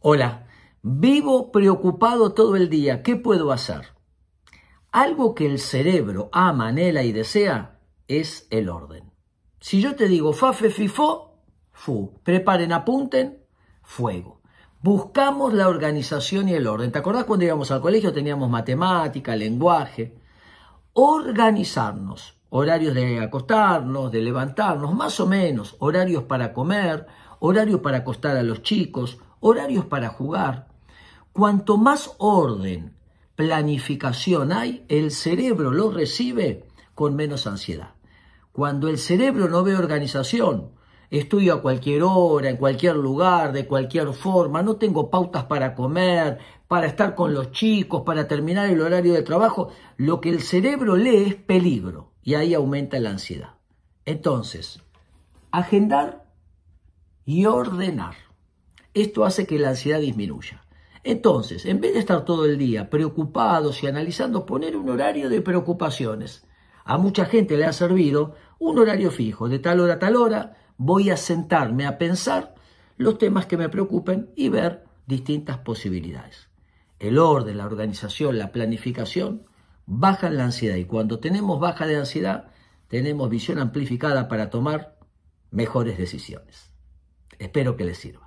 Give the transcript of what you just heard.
Hola, vivo preocupado todo el día. ¿Qué puedo hacer? Algo que el cerebro ama, anhela y desea es el orden. Si yo te digo fa, fe, fi, fo, fu, preparen, apunten, fuego. Buscamos la organización y el orden. ¿Te acordás cuando íbamos al colegio teníamos matemática, lenguaje? Organizarnos, horarios de acostarnos, de levantarnos, más o menos, horarios para comer, horarios para acostar a los chicos, horarios para jugar. Cuanto más orden, planificación hay, el cerebro lo recibe con menos ansiedad. Cuando el cerebro no ve organización, estudio a cualquier hora, en cualquier lugar, de cualquier forma, no tengo pautas para comer, para estar con los chicos, para terminar el horario de trabajo, lo que el cerebro lee es peligro y ahí aumenta la ansiedad. Entonces, agendar y ordenar. Esto hace que la ansiedad disminuya. Entonces, en vez de estar todo el día preocupados y analizando, poner un horario de preocupaciones. A mucha gente le ha servido un horario fijo, de tal hora a tal hora, voy a sentarme a pensar los temas que me preocupen y ver distintas posibilidades. El orden, la organización, la planificación bajan la ansiedad y cuando tenemos baja de ansiedad, tenemos visión amplificada para tomar mejores decisiones. Espero que les sirva.